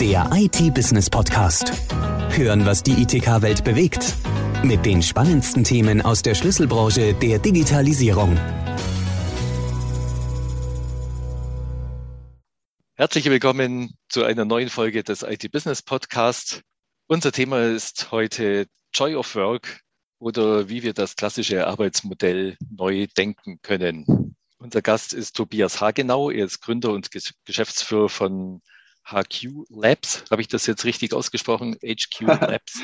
Der IT-Business-Podcast. Hören, was die ITK-Welt bewegt. Mit den spannendsten Themen aus der Schlüsselbranche der Digitalisierung. Herzlich willkommen zu einer neuen Folge des IT-Business-Podcasts. Unser Thema ist heute Joy of Work oder wie wir das klassische Arbeitsmodell neu denken können. Unser Gast ist Tobias Hagenau. Er ist Gründer und Geschäftsführer von HQ Labs. Habe ich das jetzt richtig ausgesprochen? HQ Labs.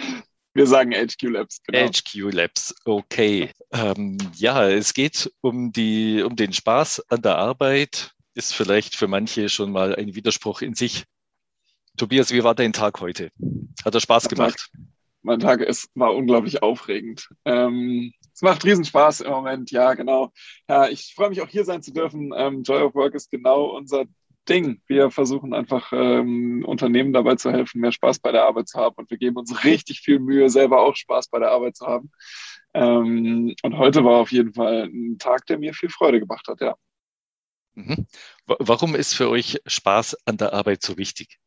Wir sagen HQ Labs. Genau. HQ Labs, okay. Ähm, ja, es geht um, die, um den Spaß an der Arbeit. Ist vielleicht für manche schon mal ein Widerspruch in sich. Tobias, wie war dein Tag heute? Hat er Spaß mein gemacht? Tag, mein Tag ist, war unglaublich aufregend. Ähm, es macht Riesenspaß im Moment, ja, genau. Ja, ich freue mich auch hier sein zu dürfen. Ähm, Joy of Work ist genau unser Ding. Wir versuchen einfach ähm, Unternehmen dabei zu helfen, mehr Spaß bei der Arbeit zu haben. Und wir geben uns richtig viel Mühe, selber auch Spaß bei der Arbeit zu haben. Ähm, und heute war auf jeden Fall ein Tag, der mir viel Freude gemacht hat, ja. Mhm. Warum ist für euch Spaß an der Arbeit so wichtig?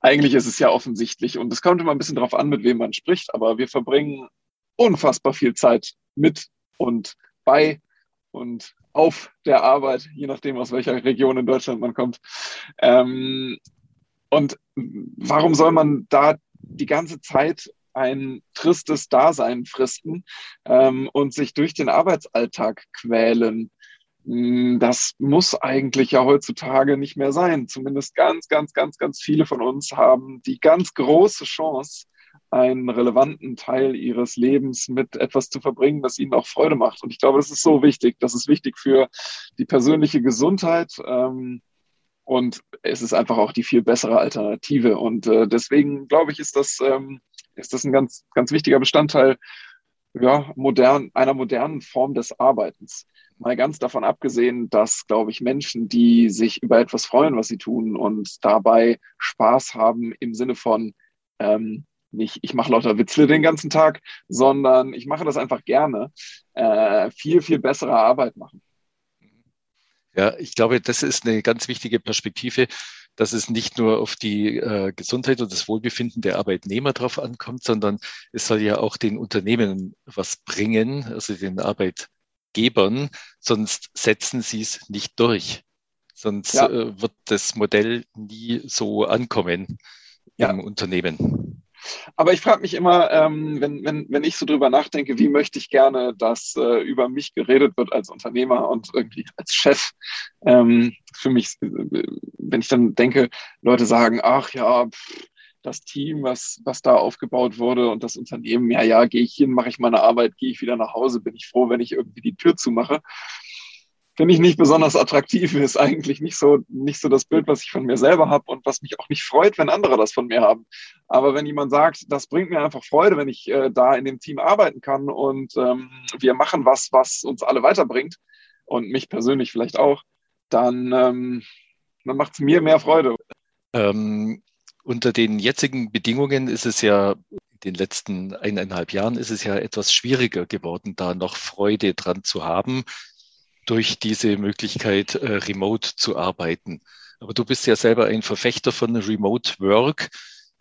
Eigentlich ist es ja offensichtlich und es kommt immer ein bisschen darauf an, mit wem man spricht, aber wir verbringen unfassbar viel Zeit mit und bei und auf der Arbeit, je nachdem, aus welcher Region in Deutschland man kommt. Ähm, und warum soll man da die ganze Zeit ein tristes Dasein fristen ähm, und sich durch den Arbeitsalltag quälen? Hm, das muss eigentlich ja heutzutage nicht mehr sein. Zumindest ganz, ganz, ganz, ganz viele von uns haben die ganz große Chance, einen relevanten Teil ihres Lebens mit etwas zu verbringen, das ihnen auch Freude macht. Und ich glaube, das ist so wichtig. Das ist wichtig für die persönliche Gesundheit. Ähm, und es ist einfach auch die viel bessere Alternative. Und äh, deswegen glaube ich, ist das, ähm, ist das ein ganz, ganz wichtiger Bestandteil ja, modern, einer modernen Form des Arbeitens. Mal ganz davon abgesehen, dass, glaube ich, Menschen, die sich über etwas freuen, was sie tun und dabei Spaß haben im Sinne von, ähm, nicht, ich mache lauter Witzle den ganzen Tag, sondern ich mache das einfach gerne, äh, viel, viel bessere Arbeit machen. Ja, ich glaube, das ist eine ganz wichtige Perspektive, dass es nicht nur auf die äh, Gesundheit und das Wohlbefinden der Arbeitnehmer drauf ankommt, sondern es soll ja auch den Unternehmen was bringen, also den Arbeitgebern, sonst setzen sie es nicht durch. Sonst ja. äh, wird das Modell nie so ankommen ja. im Unternehmen. Aber ich frage mich immer, ähm, wenn, wenn, wenn ich so drüber nachdenke, wie möchte ich gerne, dass äh, über mich geredet wird als Unternehmer und irgendwie als Chef. Ähm, für mich, äh, wenn ich dann denke, Leute sagen, ach ja, pff, das Team, was, was da aufgebaut wurde und das Unternehmen, ja, ja, gehe ich hin, mache ich meine Arbeit, gehe ich wieder nach Hause, bin ich froh, wenn ich irgendwie die Tür zumache finde ich nicht besonders attraktiv, ist eigentlich nicht so, nicht so das Bild, was ich von mir selber habe und was mich auch nicht freut, wenn andere das von mir haben. Aber wenn jemand sagt, das bringt mir einfach Freude, wenn ich äh, da in dem Team arbeiten kann und ähm, wir machen was, was uns alle weiterbringt und mich persönlich vielleicht auch, dann, ähm, dann macht es mir mehr Freude. Ähm, unter den jetzigen Bedingungen ist es ja in den letzten eineinhalb Jahren ist es ja etwas schwieriger geworden, da noch Freude dran zu haben durch diese Möglichkeit, äh, remote zu arbeiten. Aber du bist ja selber ein Verfechter von Remote Work.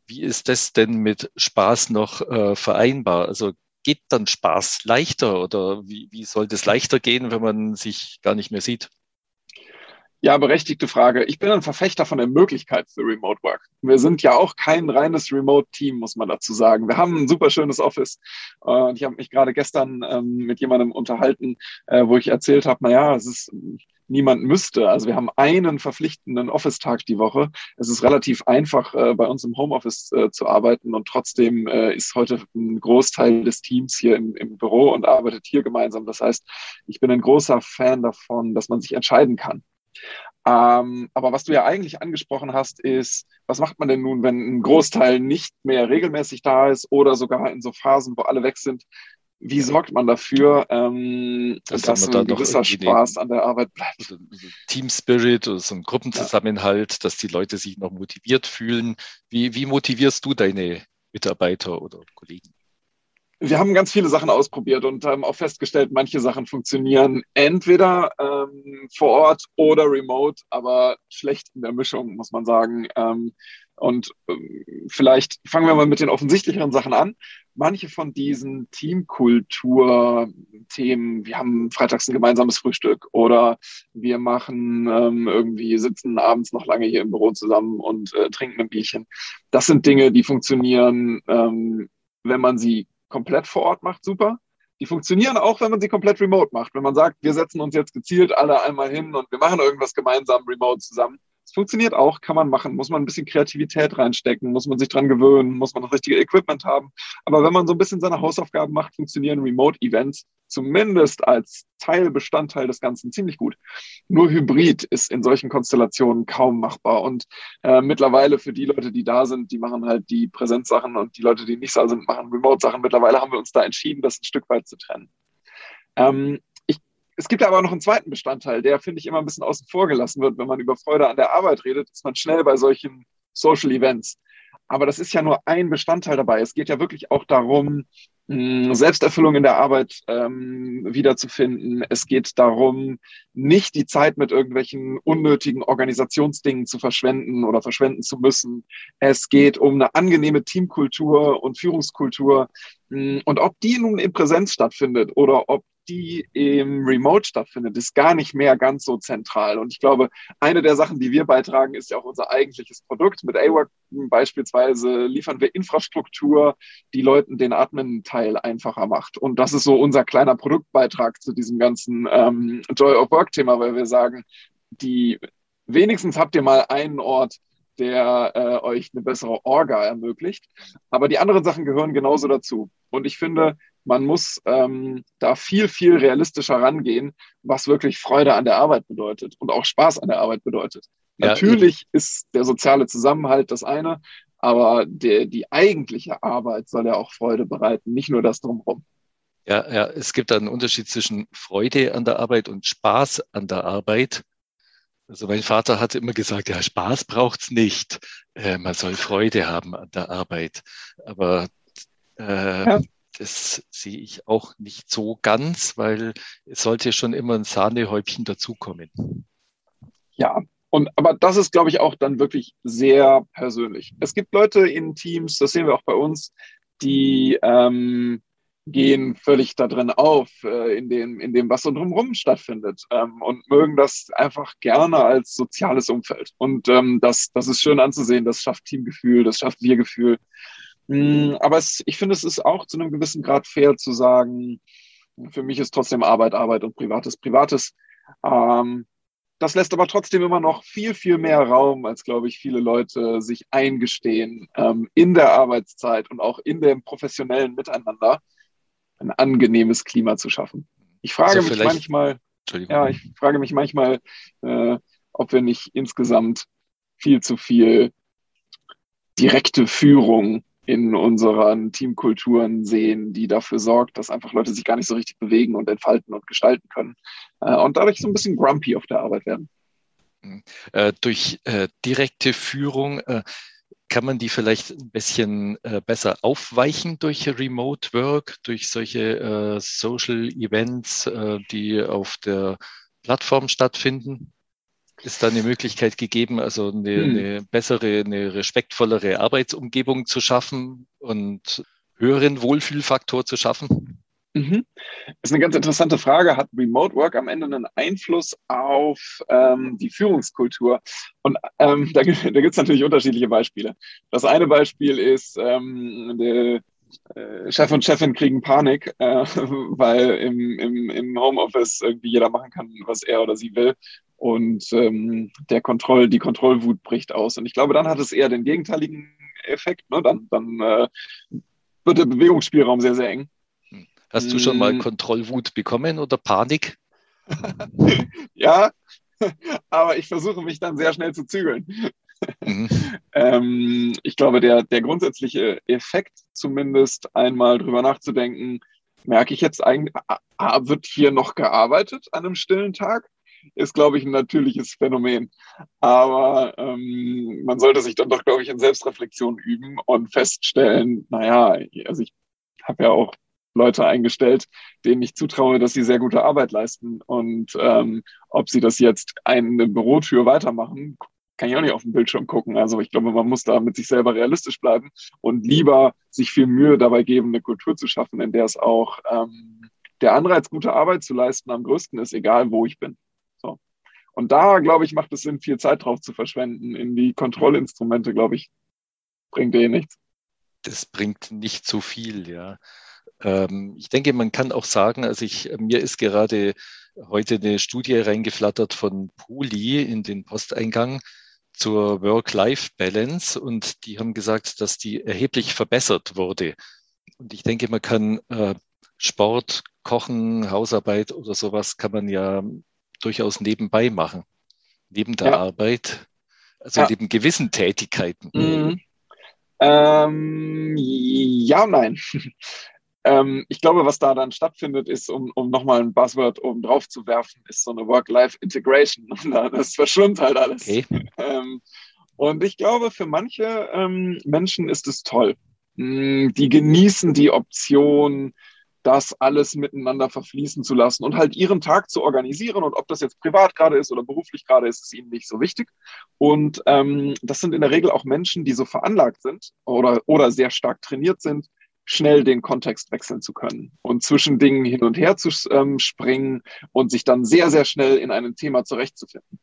Wie ist das denn mit Spaß noch äh, vereinbar? Also geht dann Spaß leichter oder wie, wie soll das leichter gehen, wenn man sich gar nicht mehr sieht? Ja, berechtigte Frage. Ich bin ein Verfechter von der Möglichkeit für Remote Work. Wir sind ja auch kein reines Remote-Team, muss man dazu sagen. Wir haben ein super schönes Office. Und ich habe mich gerade gestern ähm, mit jemandem unterhalten, äh, wo ich erzählt habe, naja, es ist niemand müsste. Also wir haben einen verpflichtenden Office-Tag die Woche. Es ist relativ einfach, äh, bei uns im Homeoffice äh, zu arbeiten und trotzdem äh, ist heute ein Großteil des Teams hier im, im Büro und arbeitet hier gemeinsam. Das heißt, ich bin ein großer Fan davon, dass man sich entscheiden kann. Ähm, aber was du ja eigentlich angesprochen hast, ist, was macht man denn nun, wenn ein Großteil nicht mehr regelmäßig da ist oder sogar in so Phasen, wo alle weg sind? Wie sorgt man dafür, ähm, dass, dass ein gewisser Spaß an der Arbeit bleibt? Team Spirit oder so ein Gruppenzusammenhalt, ja. dass die Leute sich noch motiviert fühlen. Wie, wie motivierst du deine Mitarbeiter oder Kollegen? Wir haben ganz viele Sachen ausprobiert und haben auch festgestellt, manche Sachen funktionieren entweder ähm, vor Ort oder remote, aber schlecht in der Mischung, muss man sagen. Ähm, Und ähm, vielleicht fangen wir mal mit den offensichtlicheren Sachen an. Manche von diesen Teamkultur-Themen, wir haben freitags ein gemeinsames Frühstück oder wir machen ähm, irgendwie, sitzen abends noch lange hier im Büro zusammen und äh, trinken ein Bierchen. Das sind Dinge, die funktionieren, ähm, wenn man sie komplett vor Ort macht, super. Die funktionieren auch, wenn man sie komplett remote macht. Wenn man sagt, wir setzen uns jetzt gezielt alle einmal hin und wir machen irgendwas gemeinsam remote zusammen, es funktioniert auch, kann man machen, muss man ein bisschen Kreativität reinstecken, muss man sich dran gewöhnen, muss man das richtige Equipment haben. Aber wenn man so ein bisschen seine Hausaufgaben macht, funktionieren Remote-Events zumindest als Teilbestandteil des Ganzen ziemlich gut. Nur Hybrid ist in solchen Konstellationen kaum machbar. Und äh, mittlerweile für die Leute, die da sind, die machen halt die Präsenzsachen und die Leute, die nicht da sind, machen Remote-Sachen. Mittlerweile haben wir uns da entschieden, das ein Stück weit zu trennen. Ähm, es gibt aber noch einen zweiten Bestandteil, der, finde ich, immer ein bisschen außen vor gelassen wird, wenn man über Freude an der Arbeit redet, ist man schnell bei solchen Social Events. Aber das ist ja nur ein Bestandteil dabei. Es geht ja wirklich auch darum, Selbsterfüllung in der Arbeit ähm, wiederzufinden. Es geht darum, nicht die Zeit mit irgendwelchen unnötigen Organisationsdingen zu verschwenden oder verschwenden zu müssen. Es geht um eine angenehme Teamkultur und Führungskultur. Und ob die nun in Präsenz stattfindet oder ob die im Remote stattfindet, ist gar nicht mehr ganz so zentral. Und ich glaube, eine der Sachen, die wir beitragen, ist ja auch unser eigentliches Produkt. Mit AWORK beispielsweise liefern wir Infrastruktur, die Leuten den Admin-Teil einfacher macht. Und das ist so unser kleiner Produktbeitrag zu diesem ganzen ähm, Joy of Work-Thema, weil wir sagen, die wenigstens habt ihr mal einen Ort, der äh, euch eine bessere Orga ermöglicht. Aber die anderen Sachen gehören genauso dazu. Und ich finde, man muss ähm, da viel, viel realistischer rangehen, was wirklich Freude an der Arbeit bedeutet und auch Spaß an der Arbeit bedeutet. Ja, Natürlich ich ist der soziale Zusammenhalt das eine, aber der, die eigentliche Arbeit soll ja auch Freude bereiten, nicht nur das drumherum. Ja, ja, es gibt einen Unterschied zwischen Freude an der Arbeit und Spaß an der Arbeit. Also mein Vater hat immer gesagt, ja, Spaß braucht's nicht. Äh, man soll Freude haben an der Arbeit. Aber äh, ja das sehe ich auch nicht so ganz, weil es sollte schon immer ein Sahnehäubchen dazukommen. Ja, und aber das ist, glaube ich, auch dann wirklich sehr persönlich. Es gibt Leute in Teams, das sehen wir auch bei uns, die ähm, gehen völlig da drin auf, äh, in, dem, in dem, was so drumherum stattfindet ähm, und mögen das einfach gerne als soziales Umfeld. Und ähm, das, das ist schön anzusehen, das schafft Teamgefühl, das schafft Wir-Gefühl. Hm, aber es, ich finde, es ist auch zu einem gewissen Grad fair zu sagen, für mich ist trotzdem Arbeit Arbeit und Privates Privates. Ähm, das lässt aber trotzdem immer noch viel, viel mehr Raum, als, glaube ich, viele Leute sich eingestehen, ähm, in der Arbeitszeit und auch in dem professionellen Miteinander ein angenehmes Klima zu schaffen. Ich frage also mich manchmal, ja, ich frage mich manchmal, äh, ob wir nicht insgesamt viel zu viel direkte Führung in unseren Teamkulturen sehen, die dafür sorgt, dass einfach Leute sich gar nicht so richtig bewegen und entfalten und gestalten können äh, und dadurch so ein bisschen grumpy auf der Arbeit werden. Mhm. Äh, durch äh, direkte Führung äh, kann man die vielleicht ein bisschen äh, besser aufweichen durch Remote Work, durch solche Social Events, die auf der Plattform stattfinden? Ist da eine Möglichkeit gegeben, also eine, hm. eine bessere, eine respektvollere Arbeitsumgebung zu schaffen und höheren Wohlfühlfaktor zu schaffen? Mhm. Das ist eine ganz interessante Frage. Hat Remote Work am Ende einen Einfluss auf ähm, die Führungskultur? Und ähm, da, da gibt es natürlich unterschiedliche Beispiele. Das eine Beispiel ist, ähm, der äh, Chef und Chefin kriegen Panik, äh, weil im, im, im Homeoffice irgendwie jeder machen kann, was er oder sie will und ähm, der Kontroll, die Kontrollwut bricht aus. Und ich glaube, dann hat es eher den gegenteiligen Effekt. Ne? Dann, dann äh, wird der Bewegungsspielraum sehr, sehr eng. Hm. Hast du schon mal hm. Kontrollwut bekommen oder Panik? ja, aber ich versuche mich dann sehr schnell zu zügeln. Mhm. ähm, ich glaube, der, der grundsätzliche Effekt, zumindest einmal drüber nachzudenken, merke ich jetzt eigentlich, wird hier noch gearbeitet an einem stillen Tag? Ist, glaube ich, ein natürliches Phänomen. Aber ähm, man sollte sich dann doch, glaube ich, in Selbstreflexion üben und feststellen, naja, also ich habe ja auch Leute eingestellt, denen ich zutraue, dass sie sehr gute Arbeit leisten. Und ähm, ob sie das jetzt eine Bürotür weitermachen, kann ich auch nicht auf den Bildschirm gucken. Also ich glaube, man muss da mit sich selber realistisch bleiben und lieber sich viel Mühe dabei geben, eine Kultur zu schaffen, in der es auch ähm, der Anreiz, gute Arbeit zu leisten, am größten ist, egal wo ich bin. Und da, glaube ich, macht es Sinn, viel Zeit drauf zu verschwenden. In die Kontrollinstrumente, glaube ich, bringt eh nichts. Das bringt nicht so viel, ja. Ähm, ich denke, man kann auch sagen, also ich, mir ist gerade heute eine Studie reingeflattert von Poli in den Posteingang zur Work-Life-Balance und die haben gesagt, dass die erheblich verbessert wurde. Und ich denke, man kann äh, Sport, Kochen, Hausarbeit oder sowas kann man ja durchaus nebenbei machen, neben der ja. Arbeit, also ja. neben gewissen Tätigkeiten. Mhm. Ähm, ja und nein. ähm, ich glaube, was da dann stattfindet, ist, um, um nochmal ein Buzzword oben drauf zu werfen, ist so eine Work-Life-Integration. Das verschwimmt halt alles. Okay. Ähm, und ich glaube, für manche ähm, Menschen ist es toll. Mm, die genießen die Option, das alles miteinander verfließen zu lassen und halt ihren Tag zu organisieren. Und ob das jetzt privat gerade ist oder beruflich gerade ist, ist ihnen nicht so wichtig. Und ähm, das sind in der Regel auch Menschen, die so veranlagt sind oder, oder sehr stark trainiert sind, schnell den Kontext wechseln zu können und zwischen Dingen hin und her zu ähm, springen und sich dann sehr, sehr schnell in einem Thema zurechtzufinden.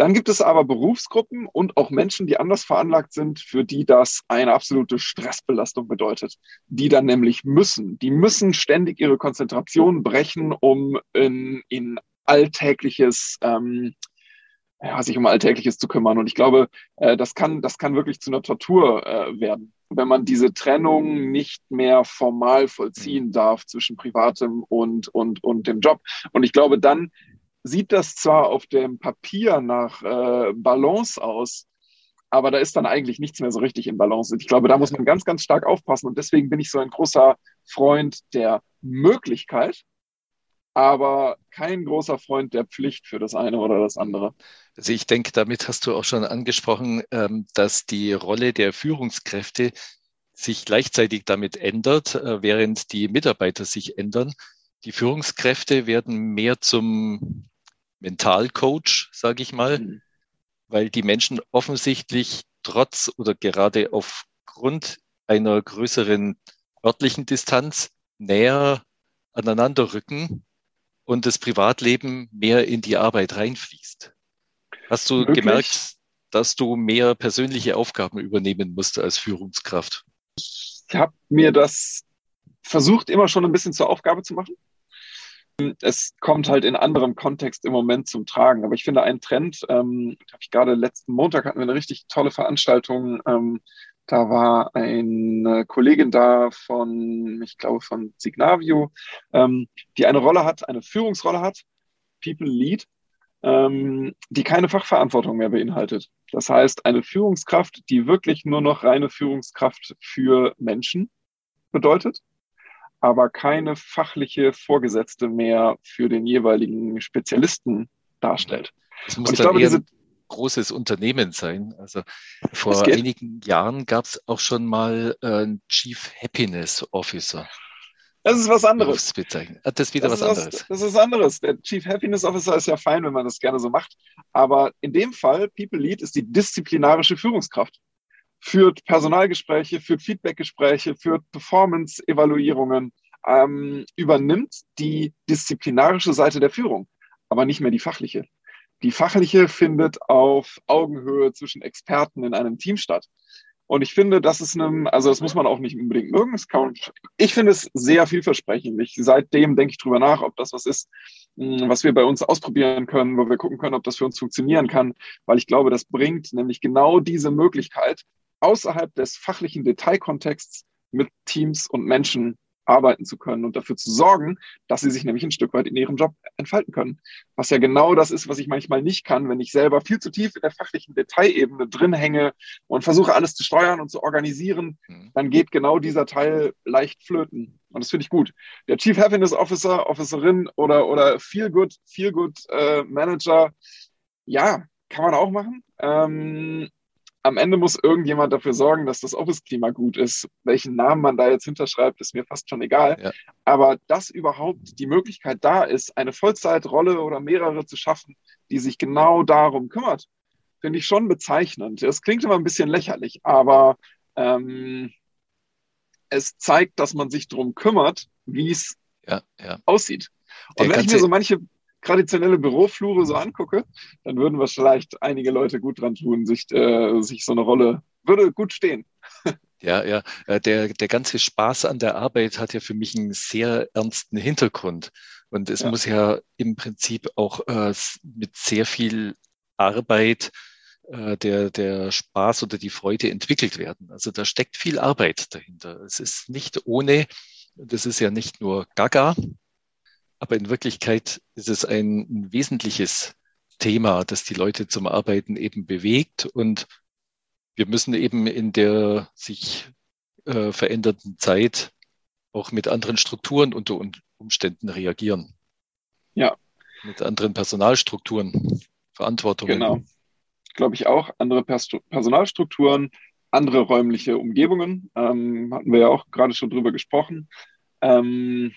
Dann gibt es aber Berufsgruppen und auch Menschen, die anders veranlagt sind, für die das eine absolute Stressbelastung bedeutet. Die dann nämlich müssen, die müssen ständig ihre Konzentration brechen, um in, in alltägliches, ähm, ja, sich um Alltägliches zu kümmern. Und ich glaube, äh, das kann, das kann wirklich zu einer Tortur äh, werden, wenn man diese Trennung nicht mehr formal vollziehen darf zwischen Privatem und, und, und dem Job. Und ich glaube, dann sieht das zwar auf dem Papier nach äh, Balance aus, aber da ist dann eigentlich nichts mehr so richtig in Balance. Ich glaube, da muss man ganz, ganz stark aufpassen. Und deswegen bin ich so ein großer Freund der Möglichkeit, aber kein großer Freund der Pflicht für das eine oder das andere. Also ich denke, damit hast du auch schon angesprochen, ähm, dass die Rolle der Führungskräfte sich gleichzeitig damit ändert, äh, während die Mitarbeiter sich ändern. Die Führungskräfte werden mehr zum Mentalcoach, sage ich mal, mhm. weil die Menschen offensichtlich trotz oder gerade aufgrund einer größeren örtlichen Distanz näher aneinander rücken und das Privatleben mehr in die Arbeit reinfließt. Hast du Möglich? gemerkt, dass du mehr persönliche Aufgaben übernehmen musst als Führungskraft? Ich habe mir das versucht, immer schon ein bisschen zur Aufgabe zu machen es kommt halt in anderem Kontext im Moment zum Tragen. Aber ich finde einen Trend, ähm, habe ich gerade letzten Montag hatten wir eine richtig tolle Veranstaltung. Ähm, da war eine Kollegin da von, ich glaube, von Signavio, ähm, die eine Rolle hat, eine Führungsrolle hat, People Lead, ähm, die keine Fachverantwortung mehr beinhaltet. Das heißt, eine Führungskraft, die wirklich nur noch reine Führungskraft für Menschen bedeutet aber keine fachliche Vorgesetzte mehr für den jeweiligen Spezialisten darstellt. Das muss Und ich glaube, diese großes Unternehmen sein. Also vor einigen Jahren gab es auch schon mal äh, einen Chief Happiness Officer. Das ist was anderes. Ah, das ist wieder das was ist anderes. das ist anderes. Der Chief Happiness Officer ist ja fein, wenn man das gerne so macht. Aber in dem Fall, People Lead ist die disziplinarische Führungskraft führt Personalgespräche, führt Feedbackgespräche, führt Performance-Evaluierungen, ähm, übernimmt die disziplinarische Seite der Führung, aber nicht mehr die fachliche. Die fachliche findet auf Augenhöhe zwischen Experten in einem Team statt. Und ich finde, das ist einem, also das muss man auch nicht unbedingt mögen. Kann, ich finde es sehr vielversprechend. Ich, seitdem denke ich drüber nach, ob das was ist, hm, was wir bei uns ausprobieren können, wo wir gucken können, ob das für uns funktionieren kann, weil ich glaube, das bringt nämlich genau diese Möglichkeit, außerhalb des fachlichen Detailkontexts mit Teams und Menschen arbeiten zu können und dafür zu sorgen, dass sie sich nämlich ein Stück weit in ihrem Job entfalten können. Was ja genau das ist, was ich manchmal nicht kann, wenn ich selber viel zu tief in der fachlichen Detailebene drin hänge und versuche alles zu steuern und zu organisieren, mhm. dann geht genau dieser Teil leicht flöten. Und das finde ich gut. Der Chief Happiness Officer, Officerin oder, oder Feel Good, Feel Good äh, Manager, ja, kann man auch machen. Ähm, am Ende muss irgendjemand dafür sorgen, dass das Office-Klima gut ist. Welchen Namen man da jetzt hinterschreibt, ist mir fast schon egal. Ja. Aber dass überhaupt die Möglichkeit da ist, eine Vollzeitrolle oder mehrere zu schaffen, die sich genau darum kümmert, finde ich schon bezeichnend. Es klingt immer ein bisschen lächerlich, aber ähm, es zeigt, dass man sich darum kümmert, wie es ja, ja. aussieht. Und Der wenn ich mir so manche traditionelle Büroflure so angucke, dann würden wir vielleicht einige Leute gut dran tun, sich, äh, sich so eine Rolle, würde gut stehen. Ja, ja. Äh, der, der ganze Spaß an der Arbeit hat ja für mich einen sehr ernsten Hintergrund. Und es ja. muss ja im Prinzip auch äh, mit sehr viel Arbeit äh, der, der Spaß oder die Freude entwickelt werden. Also da steckt viel Arbeit dahinter. Es ist nicht ohne, das ist ja nicht nur Gaga, aber in Wirklichkeit ist es ein, wesentliches Thema, das die Leute zum Arbeiten eben bewegt. Und wir müssen eben in der sich äh, verändernden Zeit auch mit anderen Strukturen unter Umständen reagieren. Ja. Mit anderen Personalstrukturen, Verantwortungen. Genau. Glaube ich auch. Andere Pers Personalstrukturen, andere räumliche Umgebungen. Ähm, hatten wir ja auch gerade schon drüber gesprochen. Ähm,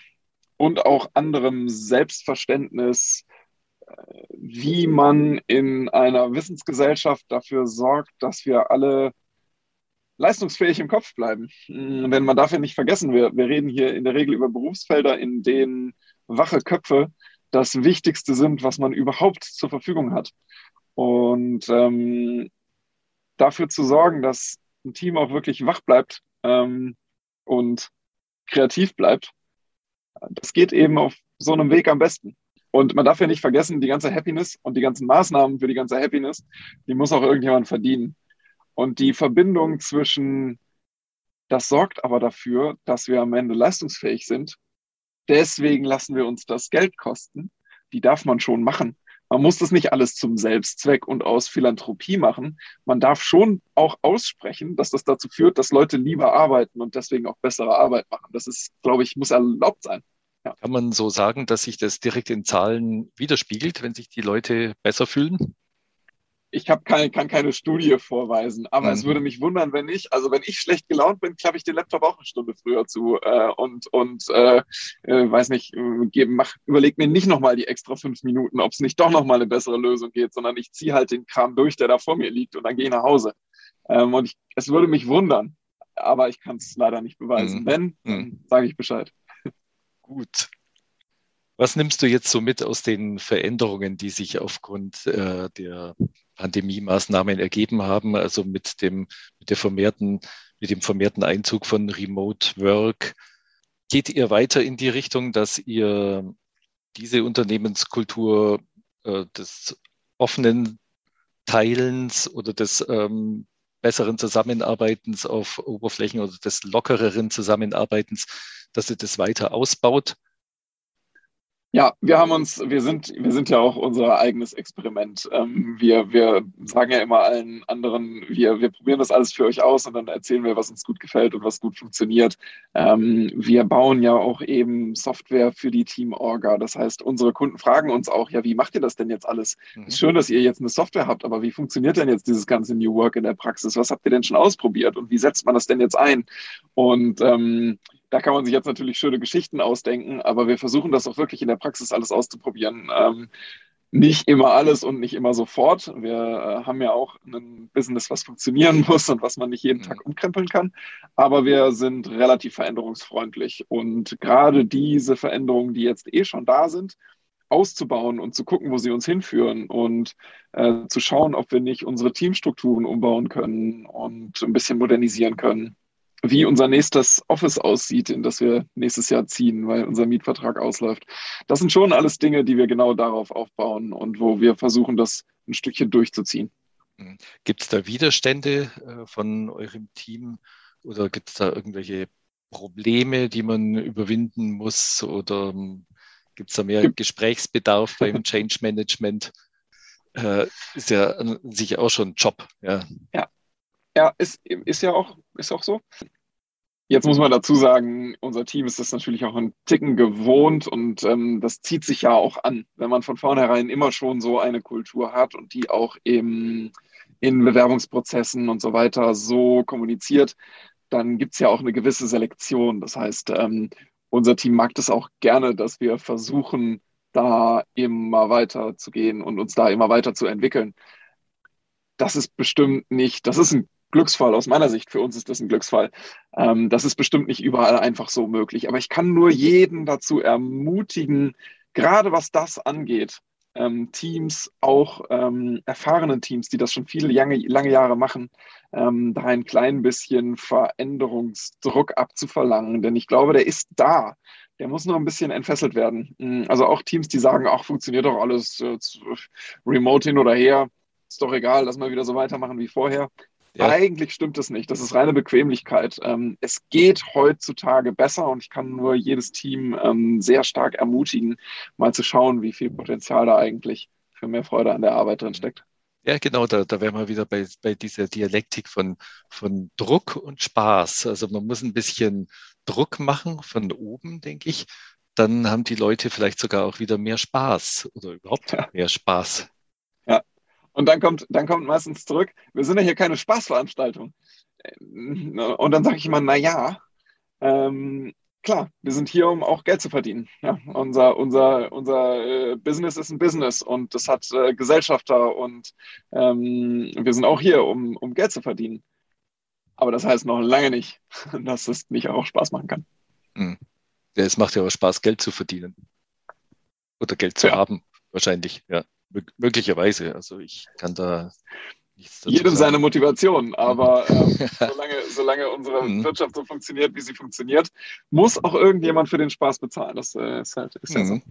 und auch anderem Selbstverständnis, äh, wie man in einer Wissensgesellschaft dafür sorgt, dass wir alle leistungsfähig im Kopf bleiben. Hm, denn man darf ja nicht vergessen, wir, wir reden hier in der Regel über Berufsfelder, in denen wache Köpfe das Wichtigste sind, was man überhaupt zur Verfügung hat. Und ähm, dafür zu sorgen, dass ein Team auch wirklich wach bleibt ähm, und kreativ bleibt, das geht eben auf so einem Weg am besten. Und man darf ja nicht vergessen, die ganze Happiness und die ganzen Maßnahmen für die ganze Happiness, die muss auch irgendjemand verdienen. Und die Verbindung zwischen, das sorgt aber dafür, dass wir am Ende leistungsfähig sind. Deswegen lassen wir uns das Geld kosten. Die darf man schon machen. Man muss das nicht alles zum Selbstzweck und aus Philanthropie machen. Man darf schon auch aussprechen, dass das dazu führt, dass Leute lieber arbeiten und deswegen auch bessere Arbeit machen. Das ist, glaube ich, muss erlaubt sein. Ja. Kann man so sagen, dass sich das direkt in Zahlen widerspiegelt, wenn sich die Leute besser fühlen? Ich hab keine, kann keine Studie vorweisen, aber mhm. es würde mich wundern, wenn ich, also wenn ich schlecht gelaunt bin, klappe ich den Laptop auch eine Stunde früher zu äh, und, und äh, äh, weiß nicht, äh, mach, überleg mir nicht nochmal die extra fünf Minuten, ob es nicht doch nochmal eine bessere Lösung geht, sondern ich ziehe halt den Kram durch, der da vor mir liegt und dann gehe ich nach Hause. Ähm, und ich, es würde mich wundern, aber ich kann es leider nicht beweisen. Mhm. Wenn, mhm. sage ich Bescheid. Gut. Was nimmst du jetzt so mit aus den Veränderungen, die sich aufgrund äh, der Pandemie-Maßnahmen ergeben haben, also mit dem, mit der vermehrten, mit dem vermehrten Einzug von Remote Work. Geht ihr weiter in die Richtung, dass ihr diese Unternehmenskultur äh, des offenen Teilens oder des ähm, besseren Zusammenarbeitens auf Oberflächen oder des lockereren Zusammenarbeitens, dass ihr das weiter ausbaut? Ja, wir haben uns, wir sind, wir sind ja auch unser eigenes Experiment. Ähm, wir, wir sagen ja immer allen anderen, wir, wir probieren das alles für euch aus und dann erzählen wir, was uns gut gefällt und was gut funktioniert. Ähm, wir bauen ja auch eben Software für die Team-Orga. Das heißt, unsere Kunden fragen uns auch, ja, wie macht ihr das denn jetzt alles? Mhm. Ist schön, dass ihr jetzt eine Software habt, aber wie funktioniert denn jetzt dieses ganze New Work in der Praxis? Was habt ihr denn schon ausprobiert und wie setzt man das denn jetzt ein? Und ähm, da kann man sich jetzt natürlich schöne Geschichten ausdenken, aber wir versuchen das auch wirklich in der Praxis alles auszuprobieren. Ähm, nicht immer alles und nicht immer sofort. Wir äh, haben ja auch ein Business, was funktionieren muss und was man nicht jeden Tag mhm. umkrempeln kann. Aber wir sind relativ veränderungsfreundlich. Und gerade diese Veränderungen, die jetzt eh schon da sind, auszubauen und zu gucken, wo sie uns hinführen und äh, zu schauen, ob wir nicht unsere Teamstrukturen umbauen können und ein bisschen modernisieren können wie unser nächstes Office aussieht, in das wir nächstes Jahr ziehen, weil unser Mietvertrag ausläuft. Das sind schon alles Dinge, die wir genau darauf aufbauen und wo wir versuchen, das ein Stückchen durchzuziehen. Mhm. Gibt es da Widerstände äh, von eurem Team oder gibt es da irgendwelche Probleme, die man überwinden muss oder ähm, gibt es da mehr Gesprächsbedarf beim Change Management? Äh, ist ja sicher auch schon ein Job. Ja, ja. Ja ist, ist ja auch, ist auch so. Jetzt muss man dazu sagen, unser Team ist das natürlich auch ein Ticken gewohnt und ähm, das zieht sich ja auch an, wenn man von vornherein immer schon so eine Kultur hat und die auch im, in Bewerbungsprozessen und so weiter so kommuniziert, dann gibt es ja auch eine gewisse Selektion. Das heißt, ähm, unser Team mag das auch gerne, dass wir versuchen, da immer weiter zu gehen und uns da immer weiter zu entwickeln. das ist bestimmt nicht, das ist ein Glücksfall. Aus meiner Sicht, für uns ist das ein Glücksfall. Ähm, das ist bestimmt nicht überall einfach so möglich. Aber ich kann nur jeden dazu ermutigen, gerade was das angeht, ähm, Teams, auch ähm, erfahrenen Teams, die das schon viele lange, lange Jahre machen, ähm, da ein klein bisschen Veränderungsdruck abzuverlangen. Denn ich glaube, der ist da. Der muss nur ein bisschen entfesselt werden. Mm, also auch Teams, die sagen, ach, funktioniert doch alles äh, remote hin oder her, ist doch egal, lass mal wieder so weitermachen wie vorher. Ja. Eigentlich stimmt es nicht. Das ist reine Bequemlichkeit. Ähm, es geht heutzutage besser und ich kann nur jedes Team ähm, sehr stark ermutigen, mal zu schauen, wie viel Potenzial da eigentlich für mehr Freude an der Arbeit drin steckt. Ja, genau, da, da wären wir wieder bei, bei dieser Dialektik von, von Druck und Spaß. Also man muss ein bisschen Druck machen von oben, denke ich. Dann haben die Leute vielleicht sogar auch wieder mehr Spaß oder überhaupt ja. mehr Spaß. Und dann kommt, dann kommt meistens zurück, wir sind ja hier keine Spaßveranstaltung. Und dann sage ich immer, na ja, ähm, klar, wir sind hier, um auch Geld zu verdienen. Ja, unser unser, unser äh, Business ist ein Business und das hat äh, Gesellschafter und ähm, wir sind auch hier, um, um Geld zu verdienen. Aber das heißt noch lange nicht, dass es nicht auch Spaß machen kann. Hm. Ja, es macht ja auch Spaß, Geld zu verdienen. Oder Geld zu ja. haben, wahrscheinlich, ja möglicherweise. Also ich kann da nichts Jedem sagen. seine Motivation, aber ähm, solange, solange unsere mhm. Wirtschaft so funktioniert, wie sie funktioniert, muss auch irgendjemand für den Spaß bezahlen. Das äh, ist halt ist ja so. Mhm.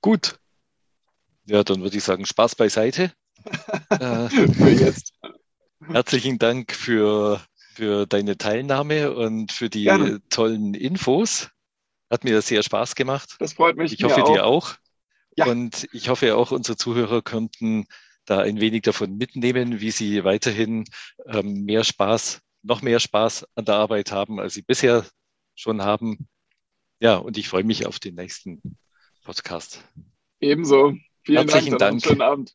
Gut. Ja, dann würde ich sagen, Spaß beiseite. äh, für jetzt. Herzlichen Dank für, für deine Teilnahme und für die Gerne. tollen Infos. Hat mir sehr Spaß gemacht. Das freut mich. Ich hoffe, auch. dir auch. Ja. Und ich hoffe auch unsere Zuhörer könnten da ein wenig davon mitnehmen, wie sie weiterhin ähm, mehr Spaß, noch mehr Spaß an der Arbeit haben, als sie bisher schon haben. Ja, und ich freue mich auf den nächsten Podcast. Ebenso. Vielen Herzlichen Dank. Dank. Schönen Abend.